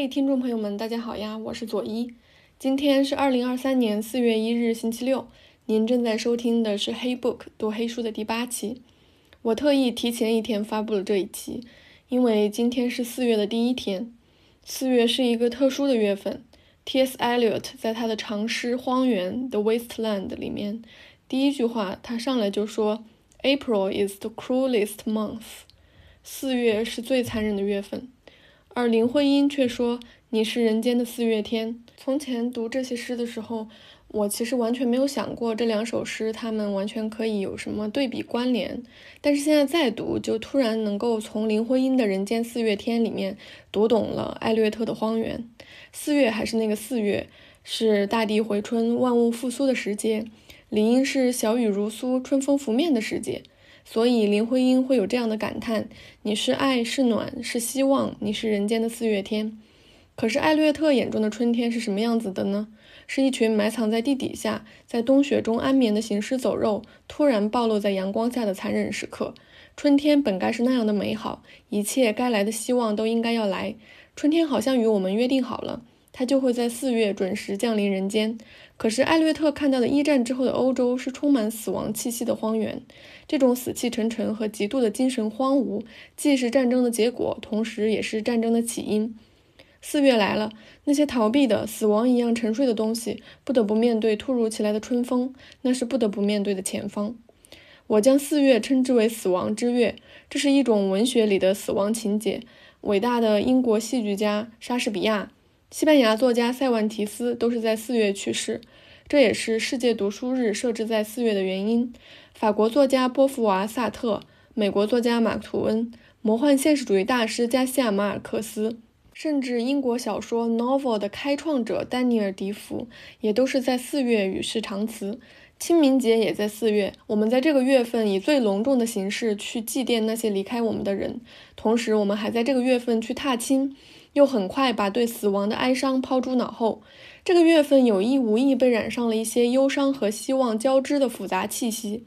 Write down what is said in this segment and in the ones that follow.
嘿，听众朋友们，大家好呀，我是左一。今天是二零二三年四月一日，星期六。您正在收听的是《黑 book 读黑书》的第八期。我特意提前一天发布了这一期，因为今天是四月的第一天。四月是一个特殊的月份。T.S. Eliot 在他的长诗《荒原》（The Wasteland） 里面，第一句话他上来就说：“April is the cruelest month。”四月是最残忍的月份。而林徽因却说：“你是人间的四月天。”从前读这些诗的时候，我其实完全没有想过这两首诗，它们完全可以有什么对比关联。但是现在再读，就突然能够从林徽因的人间四月天里面读懂了艾略特的荒原。四月还是那个四月，是大地回春、万物复苏的时节，理应是小雨如酥、春风拂面的时节。所以林徽因会有这样的感叹：“你是爱，是暖，是希望，你是人间的四月天。”可是艾略特眼中的春天是什么样子的呢？是一群埋藏在地底下，在冬雪中安眠的行尸走肉，突然暴露在阳光下的残忍时刻。春天本该是那样的美好，一切该来的希望都应该要来。春天好像与我们约定好了，它就会在四月准时降临人间。可是艾略特看到的一战之后的欧洲是充满死亡气息的荒原，这种死气沉沉和极度的精神荒芜，既是战争的结果，同时也是战争的起因。四月来了，那些逃避的、死亡一样沉睡的东西，不得不面对突如其来的春风，那是不得不面对的前方。我将四月称之为死亡之月，这是一种文学里的死亡情节。伟大的英国戏剧家莎士比亚。西班牙作家塞万提斯都是在四月去世，这也是世界读书日设置在四月的原因。法国作家波伏娃、萨特，美国作家马克吐温，魔幻现实主义大师加西亚马尔克斯，甚至英国小说 novel 的开创者丹尼尔迪福，也都是在四月与世长辞。清明节也在四月，我们在这个月份以最隆重的形式去祭奠那些离开我们的人，同时我们还在这个月份去踏青。又很快把对死亡的哀伤抛诸脑后。这个月份有意无意被染上了一些忧伤和希望交织的复杂气息。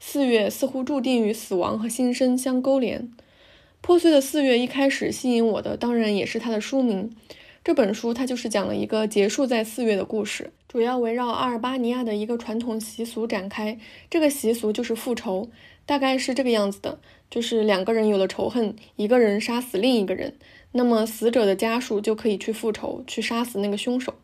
四月似乎注定与死亡和新生相勾连。破碎的四月一开始吸引我的，当然也是它的书名。这本书它就是讲了一个结束在四月的故事，主要围绕阿尔巴尼亚的一个传统习俗展开。这个习俗就是复仇，大概是这个样子的：就是两个人有了仇恨，一个人杀死另一个人。那么死者的家属就可以去复仇，去杀死那个凶手。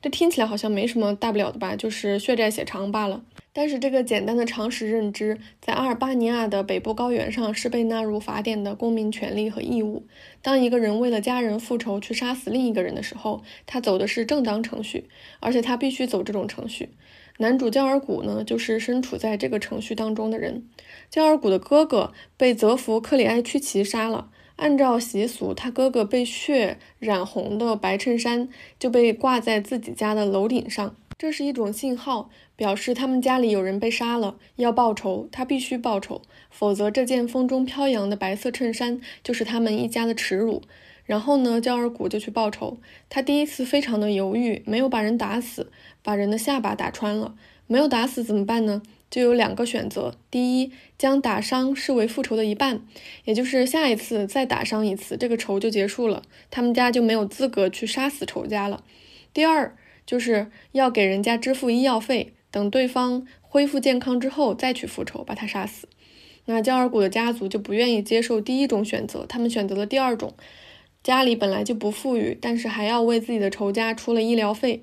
这听起来好像没什么大不了的吧，就是血债血偿罢了。但是这个简单的常识认知，在阿尔巴尼亚的北部高原上是被纳入法典的公民权利和义务。当一个人为了家人复仇去杀死另一个人的时候，他走的是正当程序，而且他必须走这种程序。男主焦尔古呢，就是身处在这个程序当中的人。焦尔古的哥哥被泽弗克里埃屈奇杀了。按照习俗，他哥哥被血染红的白衬衫就被挂在自己家的楼顶上，这是一种信号，表示他们家里有人被杀了，要报仇，他必须报仇，否则这件风中飘扬的白色衬衫就是他们一家的耻辱。然后呢，焦尔古就去报仇，他第一次非常的犹豫，没有把人打死，把人的下巴打穿了，没有打死怎么办呢？就有两个选择：第一，将打伤视为复仇的一半，也就是下一次再打伤一次，这个仇就结束了，他们家就没有资格去杀死仇家了；第二，就是要给人家支付医药费，等对方恢复健康之后再去复仇，把他杀死。那焦尔古的家族就不愿意接受第一种选择，他们选择了第二种，家里本来就不富裕，但是还要为自己的仇家出了医疗费。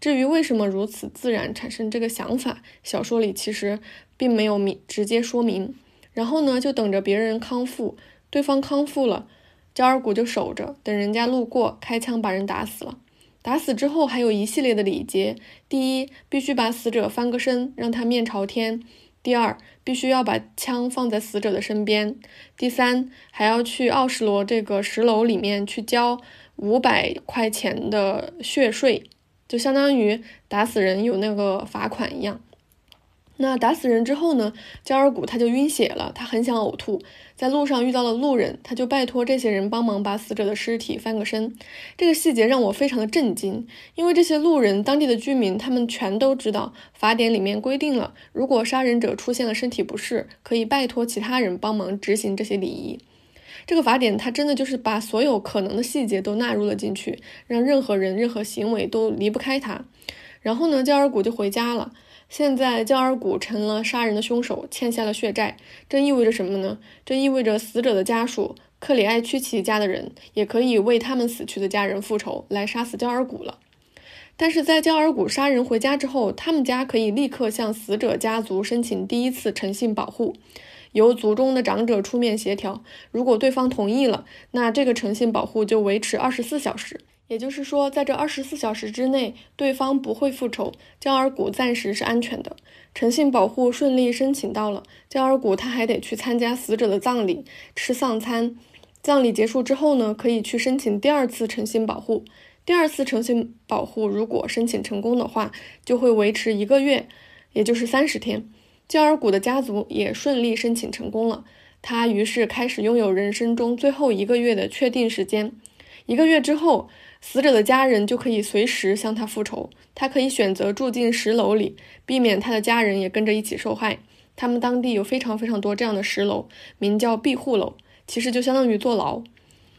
至于为什么如此自然产生这个想法，小说里其实并没有明直接说明。然后呢，就等着别人康复，对方康复了，焦尔古就守着，等人家路过，开枪把人打死了。打死之后还有一系列的礼节：第一，必须把死者翻个身，让他面朝天；第二，必须要把枪放在死者的身边；第三，还要去奥什罗这个石楼里面去交五百块钱的血税。就相当于打死人有那个罚款一样。那打死人之后呢，焦尔古他就晕血了，他很想呕吐，在路上遇到了路人，他就拜托这些人帮忙把死者的尸体翻个身。这个细节让我非常的震惊，因为这些路人当地的居民，他们全都知道法典里面规定了，如果杀人者出现了身体不适，可以拜托其他人帮忙执行这些礼仪。这个法典它真的就是把所有可能的细节都纳入了进去，让任何人、任何行为都离不开它。然后呢，焦尔古就回家了。现在焦尔古成了杀人的凶手，欠下了血债。这意味着什么呢？这意味着死者的家属克里埃屈奇家的人也可以为他们死去的家人复仇，来杀死焦尔古了。但是在焦尔古杀人回家之后，他们家可以立刻向死者家族申请第一次诚信保护，由族中的长者出面协调。如果对方同意了，那这个诚信保护就维持二十四小时。也就是说，在这二十四小时之内，对方不会复仇，焦尔古暂时是安全的。诚信保护顺利申请到了，焦尔古他还得去参加死者的葬礼，吃丧餐。葬礼结束之后呢，可以去申请第二次诚信保护。第二次诚信保护如果申请成功的话，就会维持一个月，也就是三十天。焦尔古的家族也顺利申请成功了，他于是开始拥有人生中最后一个月的确定时间。一个月之后。死者的家人就可以随时向他复仇。他可以选择住进石楼里，避免他的家人也跟着一起受害。他们当地有非常非常多这样的石楼，名叫庇护楼，其实就相当于坐牢。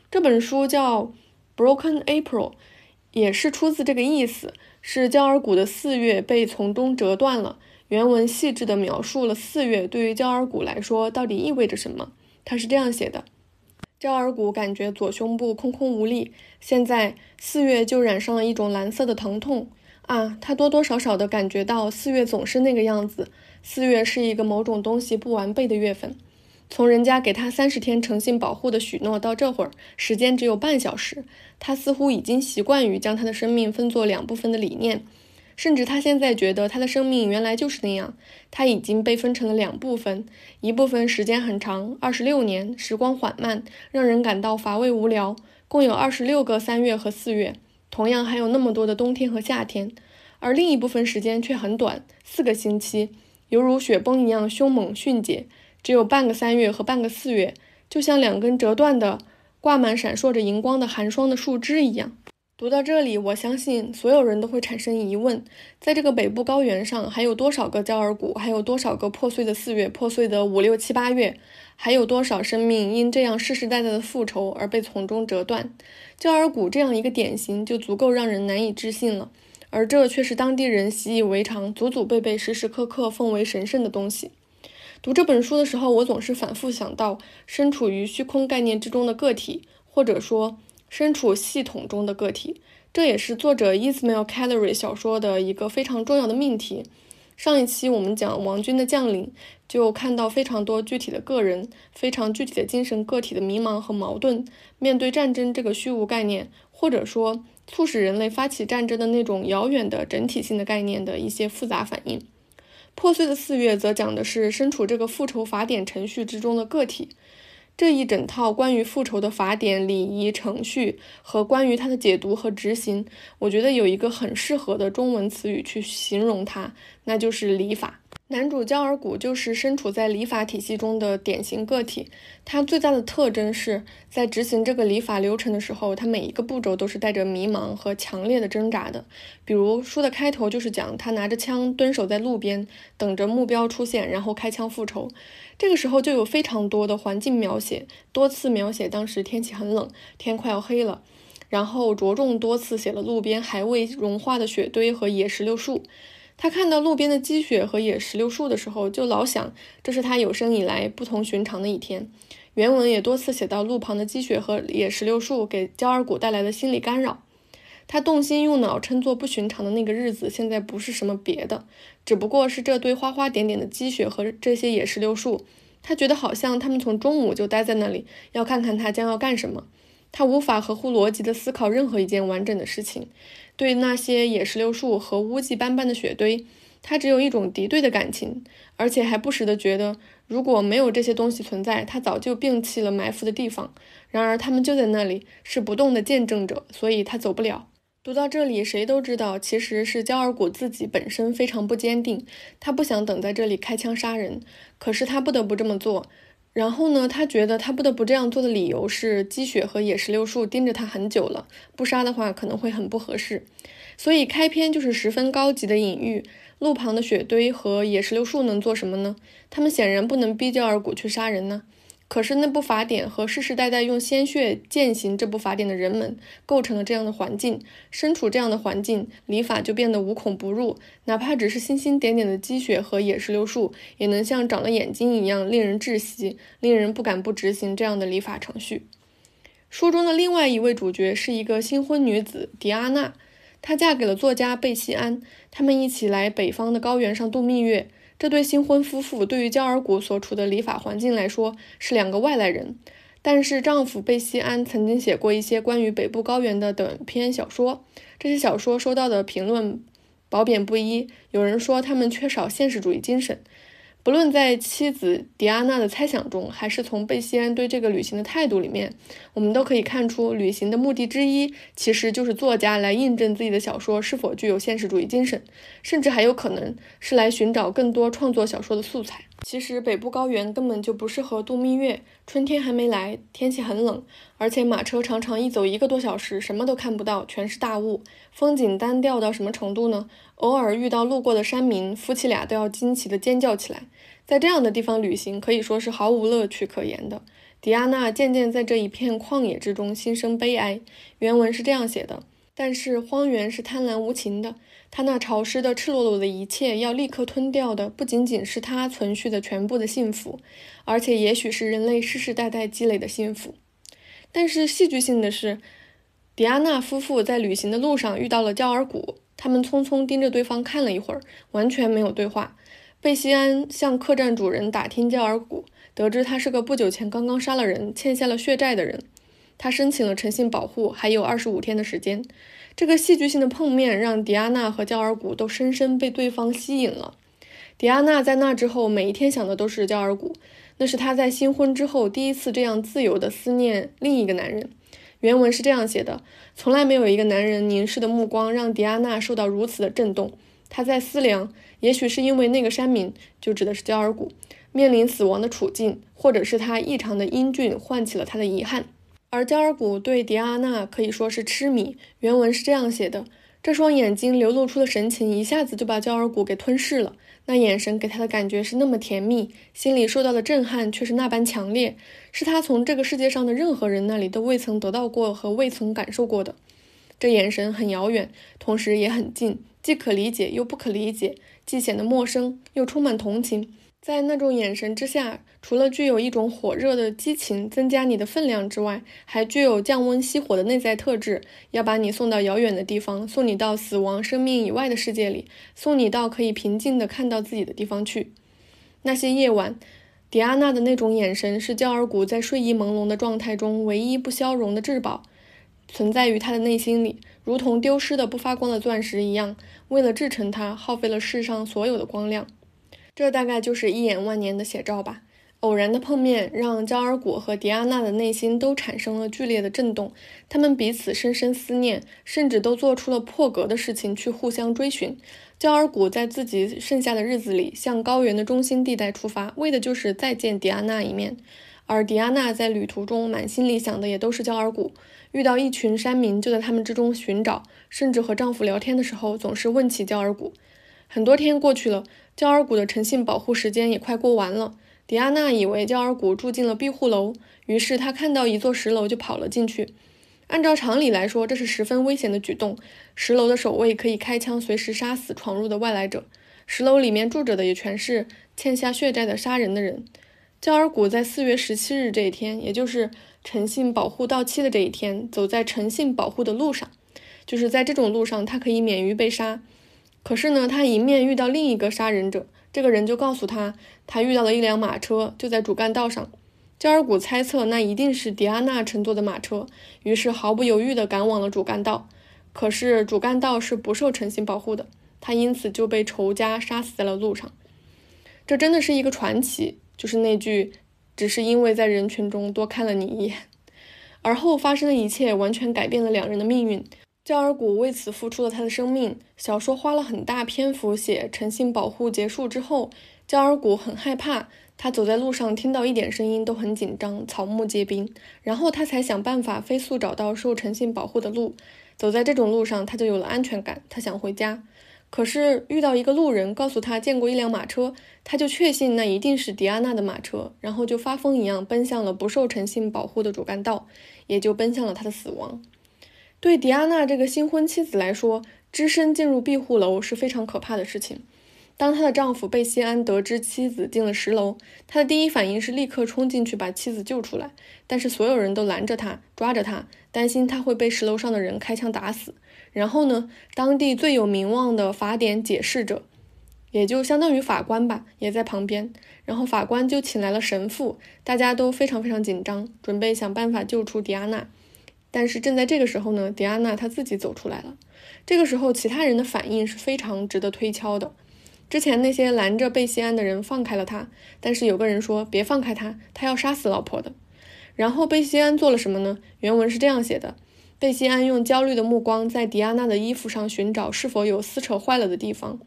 这本书叫《Broken April》，也是出自这个意思。是焦尔古的四月被从中折断了。原文细致地描述了四月对于焦尔古来说到底意味着什么。他是这样写的。焦尔古感觉左胸部空空无力，现在四月就染上了一种蓝色的疼痛啊！他多多少少的感觉到四月总是那个样子。四月是一个某种东西不完备的月份。从人家给他三十天诚信保护的许诺到这会儿，时间只有半小时。他似乎已经习惯于将他的生命分作两部分的理念。甚至他现在觉得他的生命原来就是那样，他已经被分成了两部分，一部分时间很长，二十六年，时光缓慢，让人感到乏味无聊，共有二十六个三月和四月，同样还有那么多的冬天和夏天，而另一部分时间却很短，四个星期，犹如雪崩一样凶猛迅捷，只有半个三月和半个四月，就像两根折断的、挂满闪烁着荧光的寒霜的树枝一样。读到这里，我相信所有人都会产生疑问：在这个北部高原上，还有多少个焦耳谷？还有多少个破碎的四月？破碎的五六七八月？还有多少生命因这样世世代代的复仇而被从中折断？焦耳谷这样一个典型就足够让人难以置信了，而这却是当地人习以为常、祖祖辈辈时时刻刻奉为神圣的东西。读这本书的时候，我总是反复想到身处于虚空概念之中的个体，或者说。身处系统中的个体，这也是作者 Ismail c a l e r y 小说的一个非常重要的命题。上一期我们讲王军的将领，就看到非常多具体的个人，非常具体的精神个体的迷茫和矛盾，面对战争这个虚无概念，或者说促使人类发起战争的那种遥远的整体性的概念的一些复杂反应。破碎的四月则讲的是身处这个复仇法典程序之中的个体。这一整套关于复仇的法典、礼仪、程序和关于它的解读和执行，我觉得有一个很适合的中文词语去形容它，那就是礼法。男主焦尔古就是身处在礼法体系中的典型个体。他最大的特征是在执行这个礼法流程的时候，他每一个步骤都是带着迷茫和强烈的挣扎的。比如书的开头就是讲他拿着枪蹲守在路边，等着目标出现，然后开枪复仇。这个时候就有非常多的环境描写，多次描写当时天气很冷，天快要黑了，然后着重多次写了路边还未融化的雪堆和野石榴树。他看到路边的积雪和野石榴树的时候，就老想，这是他有生以来不同寻常的一天。原文也多次写到路旁的积雪和野石榴树给焦尔古带来的心理干扰。他动心用脑称作不寻常的那个日子，现在不是什么别的，只不过是这堆花花点点的积雪和这些野石榴树。他觉得好像他们从中午就待在那里，要看看他将要干什么。他无法合乎逻辑地思考任何一件完整的事情。对那些野石榴树和污迹斑斑的雪堆，他只有一种敌对的感情，而且还不时地觉得，如果没有这些东西存在，他早就摒弃了埋伏的地方。然而，他们就在那里，是不动的见证者，所以他走不了。读到这里，谁都知道，其实是焦尔古自己本身非常不坚定，他不想等在这里开枪杀人，可是他不得不这么做。然后呢，他觉得他不得不这样做的理由是积雪和野石榴树盯着他很久了，不杀的话可能会很不合适。所以开篇就是十分高级的隐喻：路旁的雪堆和野石榴树能做什么呢？他们显然不能逼焦尔古去杀人呢。可是那部法典和世世代代用鲜血践行这部法典的人们，构成了这样的环境。身处这样的环境，礼法就变得无孔不入。哪怕只是星星点点的积雪和野石榴树，也能像长了眼睛一样令人窒息，令人不敢不执行这样的礼法程序。书中的另外一位主角是一个新婚女子迪阿娜，她嫁给了作家贝西安，他们一起来北方的高原上度蜜月。这对新婚夫妇对于焦尔古所处的礼法环境来说是两个外来人，但是丈夫贝西安曾经写过一些关于北部高原的短篇小说，这些小说收到的评论褒贬不一，有人说他们缺少现实主义精神。不论在妻子迪安娜的猜想中，还是从贝西安对这个旅行的态度里面，我们都可以看出，旅行的目的之一其实就是作家来印证自己的小说是否具有现实主义精神，甚至还有可能是来寻找更多创作小说的素材。其实北部高原根本就不适合度蜜月，春天还没来，天气很冷，而且马车常常一走一个多小时，什么都看不到，全是大雾，风景单调到什么程度呢？偶尔遇到路过的山民，夫妻俩都要惊奇地尖叫起来。在这样的地方旅行，可以说是毫无乐趣可言的。迪亚娜渐渐在这一片旷野之中心生悲哀。原文是这样写的：但是荒原是贪婪无情的。他那潮湿的、赤裸裸的一切，要立刻吞掉的，不仅仅是他存续的全部的幸福，而且也许是人类世世代代积累的幸福。但是戏剧性的是，迪安娜夫妇在旅行的路上遇到了焦尔古，他们匆匆盯着对方看了一会儿，完全没有对话。贝西安向客栈主人打听焦尔古，得知他是个不久前刚刚杀了人、欠下了血债的人。他申请了诚信保护，还有二十五天的时间。这个戏剧性的碰面让迪安娜和焦尔古都深深被对方吸引了。迪安娜在那之后每一天想的都是焦尔古，那是她在新婚之后第一次这样自由地思念另一个男人。原文是这样写的：从来没有一个男人凝视的目光让迪安娜受到如此的震动。他在思量，也许是因为那个山民，就指的是焦尔古，面临死亡的处境，或者是他异常的英俊唤起了他的遗憾。而焦尔古对迪阿娜可以说是痴迷。原文是这样写的：这双眼睛流露出的神情，一下子就把焦尔古给吞噬了。那眼神给他的感觉是那么甜蜜，心里受到的震撼却是那般强烈，是他从这个世界上的任何人那里都未曾得到过和未曾感受过的。这眼神很遥远，同时也很近，既可理解又不可理解，既显得陌生又充满同情。在那种眼神之下，除了具有一种火热的激情，增加你的分量之外，还具有降温熄火的内在特质，要把你送到遥远的地方，送你到死亡生命以外的世界里，送你到可以平静地看到自己的地方去。那些夜晚，迪安娜的那种眼神是焦尔古在睡意朦胧的状态中唯一不消融的至宝，存在于他的内心里，如同丢失的不发光的钻石一样，为了制成它，耗费了世上所有的光亮。这大概就是一眼万年的写照吧。偶然的碰面让焦尔古和迪安娜的内心都产生了剧烈的震动，他们彼此深深思念，甚至都做出了破格的事情去互相追寻。焦尔古在自己剩下的日子里向高原的中心地带出发，为的就是再见迪安娜一面。而迪安娜在旅途中满心里想的也都是焦尔古。遇到一群山民，就在他们之中寻找，甚至和丈夫聊天的时候，总是问起焦尔古。很多天过去了。焦尔古的诚信保护时间也快过完了。迪安娜以为焦尔古住进了庇护楼，于是她看到一座石楼就跑了进去。按照常理来说，这是十分危险的举动。石楼的守卫可以开枪随时杀死闯入的外来者。石楼里面住着的也全是欠下血债的杀人的人。焦尔古在四月十七日这一天，也就是诚信保护到期的这一天，走在诚信保护的路上，就是在这种路上，他可以免于被杀。可是呢，他迎面遇到另一个杀人者，这个人就告诉他，他遇到了一辆马车，就在主干道上。焦尔古猜测那一定是迪安娜乘坐的马车，于是毫不犹豫地赶往了主干道。可是主干道是不受诚信保护的，他因此就被仇家杀死在了路上。这真的是一个传奇，就是那句“只是因为在人群中多看了你一眼”。而后发生的一切完全改变了两人的命运。焦尔古为此付出了他的生命。小说花了很大篇幅写诚信保护结束之后，焦尔古很害怕，他走在路上听到一点声音都很紧张，草木皆兵。然后他才想办法飞速找到受诚信保护的路。走在这种路上，他就有了安全感。他想回家，可是遇到一个路人告诉他见过一辆马车，他就确信那一定是迪安娜的马车，然后就发疯一样奔向了不受诚信保护的主干道，也就奔向了他的死亡。对迪安娜这个新婚妻子来说，只身进入庇护楼是非常可怕的事情。当她的丈夫贝西安得知妻子进了十楼，他的第一反应是立刻冲进去把妻子救出来，但是所有人都拦着他，抓着他，担心他会被十楼上的人开枪打死。然后呢，当地最有名望的法典解释者，也就相当于法官吧，也在旁边。然后法官就请来了神父，大家都非常非常紧张，准备想办法救出迪安娜。但是正在这个时候呢，迪安娜她自己走出来了。这个时候，其他人的反应是非常值得推敲的。之前那些拦着贝西安的人放开了他，但是有个人说别放开他，他要杀死老婆的。然后贝西安做了什么呢？原文是这样写的：贝西安用焦虑的目光在迪安娜的衣服上寻找是否有撕扯坏了的地方，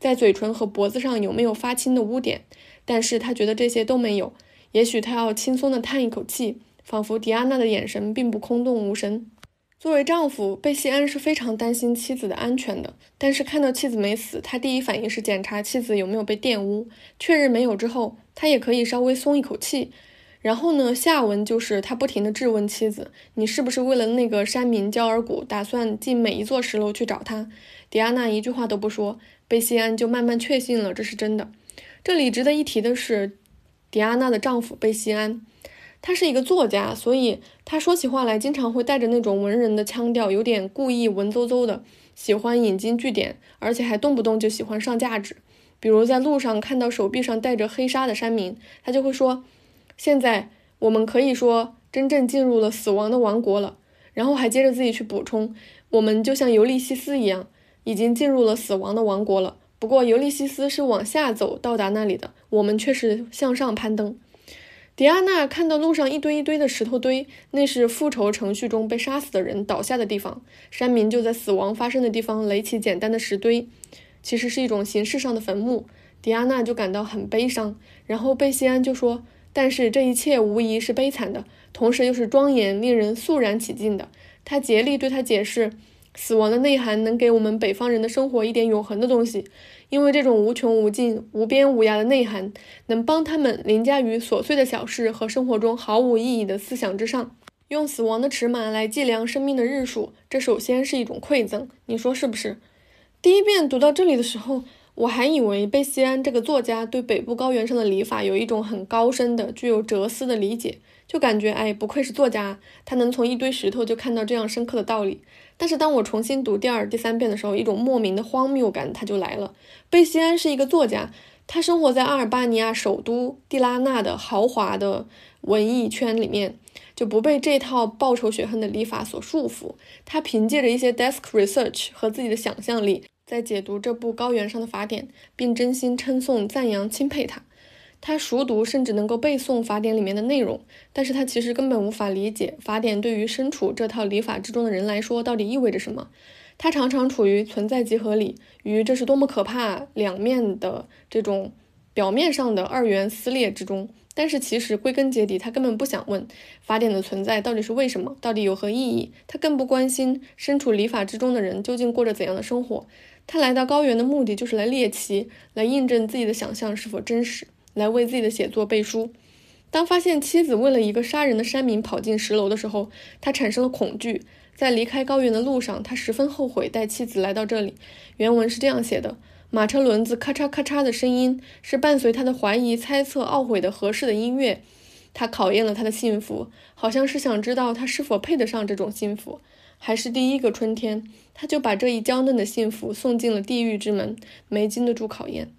在嘴唇和脖子上有没有发青的污点，但是他觉得这些都没有。也许他要轻松地叹一口气，仿佛迪安娜的眼神并不空洞无神。作为丈夫，贝西安是非常担心妻子的安全的。但是看到妻子没死，他第一反应是检查妻子有没有被玷污，确认没有之后，他也可以稍微松一口气。然后呢，下文就是他不停地质问妻子：“你是不是为了那个山民焦尔古，打算进每一座石楼去找他？”迪安娜一句话都不说，贝西安就慢慢确信了这是真的。这里值得一提的是，迪安娜的丈夫贝西安。他是一个作家，所以他说起话来经常会带着那种文人的腔调，有点故意文绉绉的，喜欢引经据典，而且还动不动就喜欢上价值。比如在路上看到手臂上带着黑纱的山民，他就会说：“现在我们可以说真正进入了死亡的王国了。”然后还接着自己去补充：“我们就像尤利西斯一样，已经进入了死亡的王国了。不过尤利西斯是往下走到达那里的，我们却是向上攀登。”迪安娜看到路上一堆一堆的石头堆，那是复仇程序中被杀死的人倒下的地方。山民就在死亡发生的地方垒起简单的石堆，其实是一种形式上的坟墓。迪安娜就感到很悲伤。然后贝西安就说：“但是这一切无疑是悲惨的，同时又是庄严、令人肃然起敬的。”他竭力对他解释。死亡的内涵能给我们北方人的生活一点永恒的东西，因为这种无穷无尽、无边无涯的内涵，能帮他们凌驾于琐碎的小事和生活中毫无意义的思想之上。用死亡的尺码来计量生命的日数，这首先是一种馈赠，你说是不是？第一遍读到这里的时候，我还以为贝西安这个作家对北部高原上的礼法有一种很高深的、具有哲思的理解。就感觉哎，不愧是作家，他能从一堆石头就看到这样深刻的道理。但是当我重新读第二、第三遍的时候，一种莫名的荒谬感他就来了。贝西安是一个作家，他生活在阿尔巴尼亚首都蒂拉纳的豪华的文艺圈里面，就不被这套报仇雪恨的礼法所束缚。他凭借着一些 desk research 和自己的想象力，在解读这部高原上的法典，并真心称颂、赞扬、钦佩他。他熟读甚至能够背诵法典里面的内容，但是他其实根本无法理解法典对于身处这套礼法之中的人来说到底意味着什么。他常常处于存在即合理与这是多么可怕两面的这种表面上的二元撕裂之中，但是其实归根结底，他根本不想问法典的存在到底是为什么，到底有何意义。他更不关心身处礼法之中的人究竟过着怎样的生活。他来到高原的目的就是来猎奇，来印证自己的想象是否真实。来为自己的写作背书。当发现妻子为了一个杀人的山民跑进石楼的时候，他产生了恐惧。在离开高原的路上，他十分后悔带妻子来到这里。原文是这样写的：马车轮子咔嚓咔嚓的声音是伴随他的怀疑、猜测、懊悔的合适的音乐。他考验了他的幸福，好像是想知道他是否配得上这种幸福。还是第一个春天，他就把这一娇嫩的幸福送进了地狱之门，没经得住考验。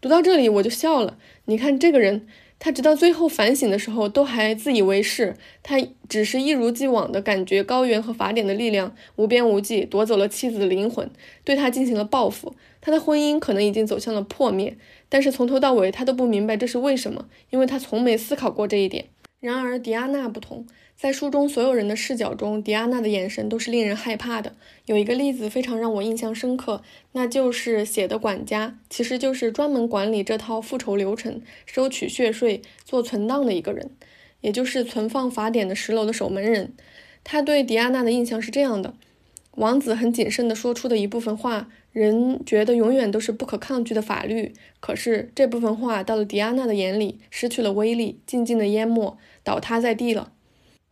读到这里我就笑了。你看这个人，他直到最后反省的时候，都还自以为是。他只是一如既往的感觉高原和法典的力量无边无际，夺走了妻子的灵魂，对他进行了报复。他的婚姻可能已经走向了破灭，但是从头到尾他都不明白这是为什么，因为他从没思考过这一点。然而迪安娜不同。在书中所有人的视角中，迪安娜的眼神都是令人害怕的。有一个例子非常让我印象深刻，那就是写的管家，其实就是专门管理这套复仇流程、收取血税、做存档的一个人，也就是存放法典的十楼的守门人。他对迪安娜的印象是这样的：王子很谨慎地说出的一部分话，人觉得永远都是不可抗拒的法律。可是这部分话到了迪安娜的眼里，失去了威力，静静的淹没，倒塌在地了。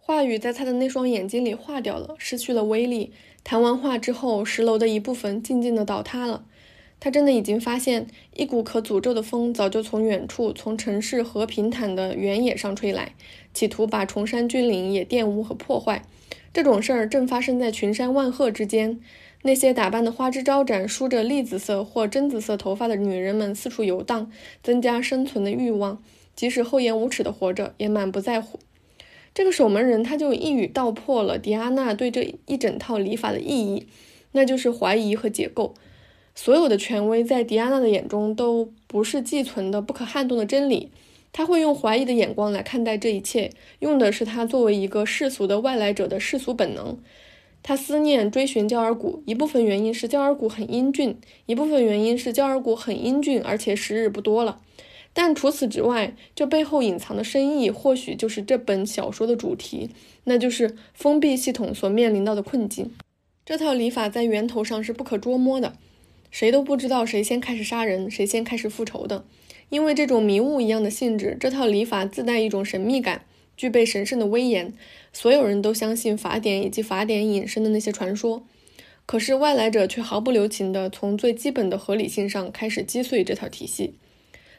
话语在他的那双眼睛里化掉了，失去了威力。谈完话之后，十楼的一部分静静地倒塌了。他真的已经发现，一股可诅咒的风早就从远处，从城市和平坦的原野上吹来，企图把崇山峻岭也玷污和破坏。这种事儿正发生在群山万壑之间。那些打扮的花枝招展、梳着栗子色或榛紫色头发的女人们四处游荡，增加生存的欲望。即使厚颜无耻地活着，也满不在乎。这个守门人他就一语道破了迪安娜对这一整套礼法的意义，那就是怀疑和解构。所有的权威在迪安娜的眼中都不是寄存的、不可撼动的真理。他会用怀疑的眼光来看待这一切，用的是他作为一个世俗的外来者的世俗本能。他思念追寻焦耳骨，一部分原因是焦耳骨很英俊，一部分原因是焦耳骨很英俊，而且时日不多了。但除此之外，这背后隐藏的深意，或许就是这本小说的主题，那就是封闭系统所面临到的困境。这套礼法在源头上是不可捉摸的。谁都不知道谁先开始杀人，谁先开始复仇的，因为这种迷雾一样的性质，这套礼法自带一种神秘感，具备神圣的威严。所有人都相信法典以及法典引申的那些传说，可是外来者却毫不留情地从最基本的合理性上开始击碎这套体系。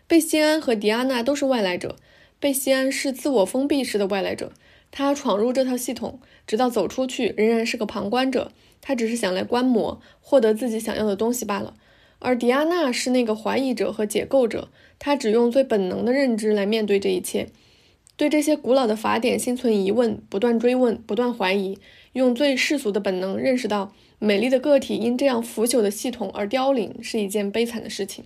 贝西安和迪安娜都是外来者，贝西安是自我封闭式的外来者，他闯入这套系统，直到走出去仍然是个旁观者。他只是想来观摩，获得自己想要的东西罢了。而迪安娜是那个怀疑者和解构者，她只用最本能的认知来面对这一切，对这些古老的法典心存疑问，不断追问，不断怀疑，用最世俗的本能认识到，美丽的个体因这样腐朽的系统而凋零是一件悲惨的事情。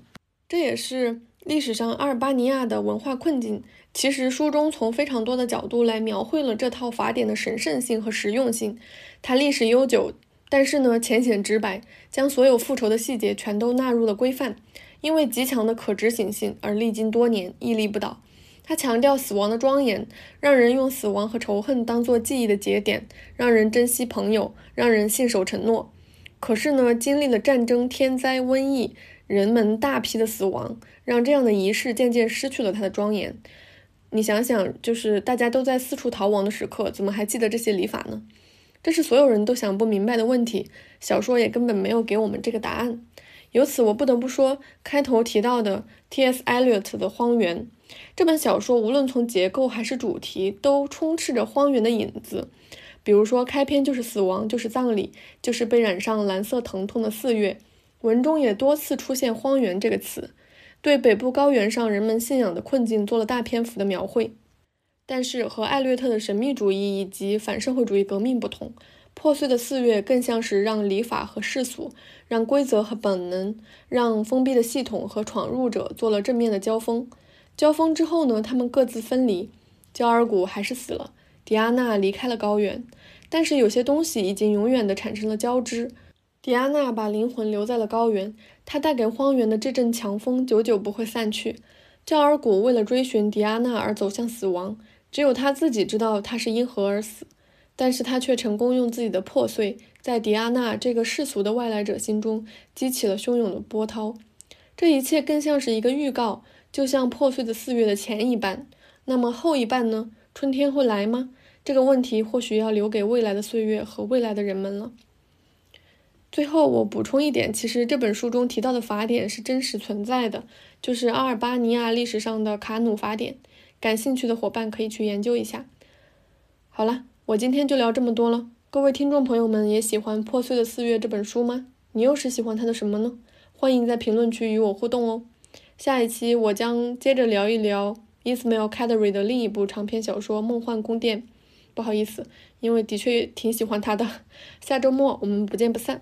这也是历史上阿尔巴尼亚的文化困境。其实书中从非常多的角度来描绘了这套法典的神圣性和实用性，它历史悠久。但是呢，浅显直白，将所有复仇的细节全都纳入了规范，因为极强的可执行性而历经多年屹立不倒。它强调死亡的庄严，让人用死亡和仇恨当做记忆的节点，让人珍惜朋友，让人信守承诺。可是呢，经历了战争、天灾、瘟疫，人们大批的死亡，让这样的仪式渐渐失去了它的庄严。你想想，就是大家都在四处逃亡的时刻，怎么还记得这些礼法呢？这是所有人都想不明白的问题，小说也根本没有给我们这个答案。由此，我不得不说，开头提到的 T.S. Eliot 的《荒原》这本小说，无论从结构还是主题，都充斥着荒原的影子。比如说，开篇就是死亡，就是葬礼，就是被染上蓝色疼痛的四月。文中也多次出现“荒原”这个词，对北部高原上人们信仰的困境做了大篇幅的描绘。但是和艾略特的神秘主义以及反社会主义革命不同，破碎的四月更像是让礼法和世俗、让规则和本能、让封闭的系统和闯入者做了正面的交锋。交锋之后呢，他们各自分离。焦耳古还是死了，迪安娜离开了高原，但是有些东西已经永远的产生了交织。迪安娜把灵魂留在了高原，她带给荒原的这阵强风久久不会散去。焦尔古为了追寻迪安娜而走向死亡。只有他自己知道他是因何而死，但是他却成功用自己的破碎，在迪安娜这个世俗的外来者心中激起了汹涌的波涛。这一切更像是一个预告，就像破碎的四月的前一半。那么后一半呢？春天会来吗？这个问题或许要留给未来的岁月和未来的人们了。最后，我补充一点，其实这本书中提到的法典是真实存在的，就是阿尔巴尼亚历史上的卡努法典。感兴趣的伙伴可以去研究一下。好了，我今天就聊这么多了。各位听众朋友们，也喜欢《破碎的四月》这本书吗？你又是喜欢它的什么呢？欢迎在评论区与我互动哦。下一期我将接着聊一聊 Ismail cadry 的另一部长篇小说《梦幻宫殿》。不好意思，因为的确挺喜欢他的。下周末我们不见不散。